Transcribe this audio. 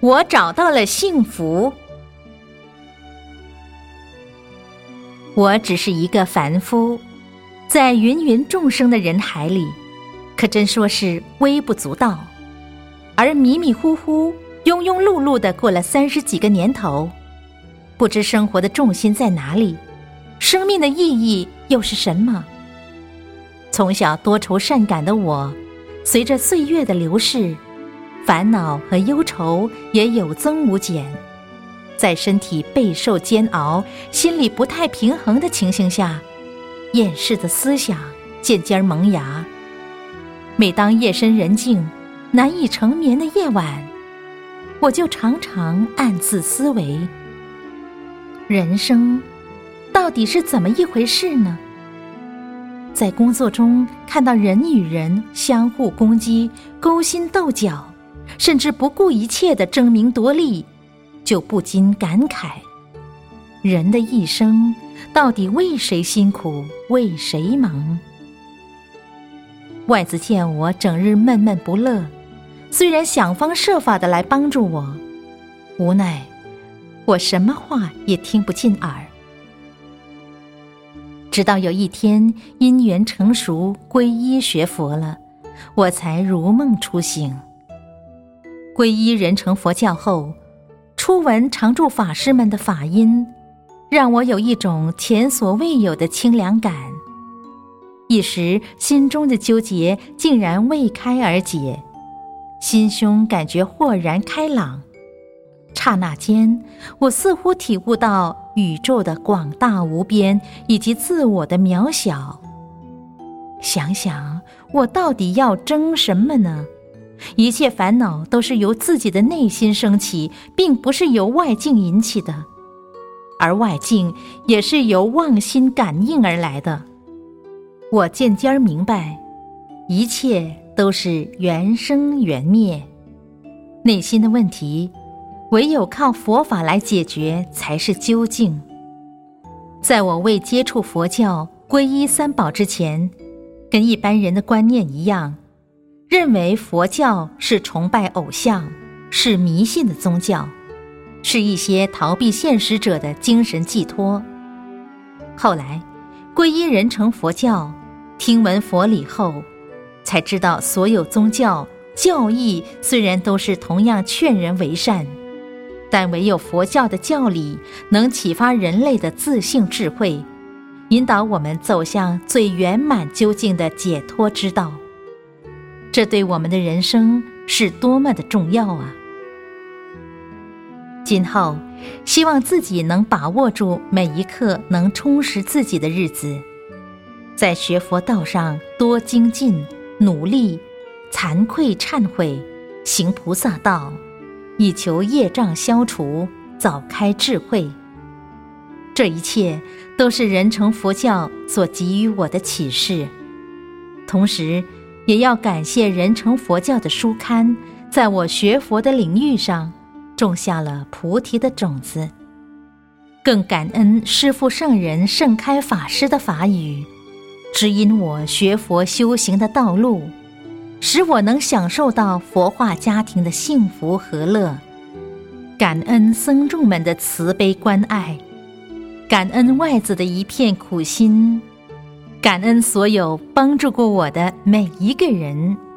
我找到了幸福。我只是一个凡夫，在芸芸众生的人海里，可真说是微不足道。而迷迷糊糊、庸庸碌碌的过了三十几个年头，不知生活的重心在哪里，生命的意义又是什么？从小多愁善感的我，随着岁月的流逝，烦恼和忧愁也有增无减。在身体备受煎熬、心里不太平衡的情形下，厌世的思想渐渐萌芽。每当夜深人静、难以成眠的夜晚，我就常常暗自思维：人生到底是怎么一回事呢？在工作中看到人与人相互攻击、勾心斗角，甚至不顾一切的争名夺利。就不禁感慨：人的一生到底为谁辛苦，为谁忙？外子见我整日闷闷不乐，虽然想方设法的来帮助我，无奈我什么话也听不进耳。直到有一天因缘成熟，皈依学佛了，我才如梦初醒。皈依人成佛教后。初闻常住法师们的法音，让我有一种前所未有的清凉感。一时心中的纠结竟然未开而解，心胸感觉豁然开朗。刹那间，我似乎体悟到宇宙的广大无边以及自我的渺小。想想我到底要争什么呢？一切烦恼都是由自己的内心升起，并不是由外境引起的，而外境也是由妄心感应而来的。我渐渐明白，一切都是缘生缘灭，内心的问题，唯有靠佛法来解决才是究竟。在我未接触佛教、皈依三宝之前，跟一般人的观念一样。认为佛教是崇拜偶像，是迷信的宗教，是一些逃避现实者的精神寄托。后来，皈依人成佛教，听闻佛理后，才知道所有宗教教义虽然都是同样劝人为善，但唯有佛教的教理能启发人类的自性智慧，引导我们走向最圆满究竟的解脱之道。这对我们的人生是多么的重要啊！今后，希望自己能把握住每一刻能充实自己的日子，在学佛道上多精进、努力，惭愧忏悔，行菩萨道，以求业障消除，早开智慧。这一切都是人成佛教所给予我的启示，同时。也要感谢人成佛教的书刊，在我学佛的领域上种下了菩提的种子。更感恩师父圣人盛开法师的法语，指引我学佛修行的道路，使我能享受到佛化家庭的幸福和乐。感恩僧众们的慈悲关爱，感恩外子的一片苦心。感恩所有帮助过我的每一个人。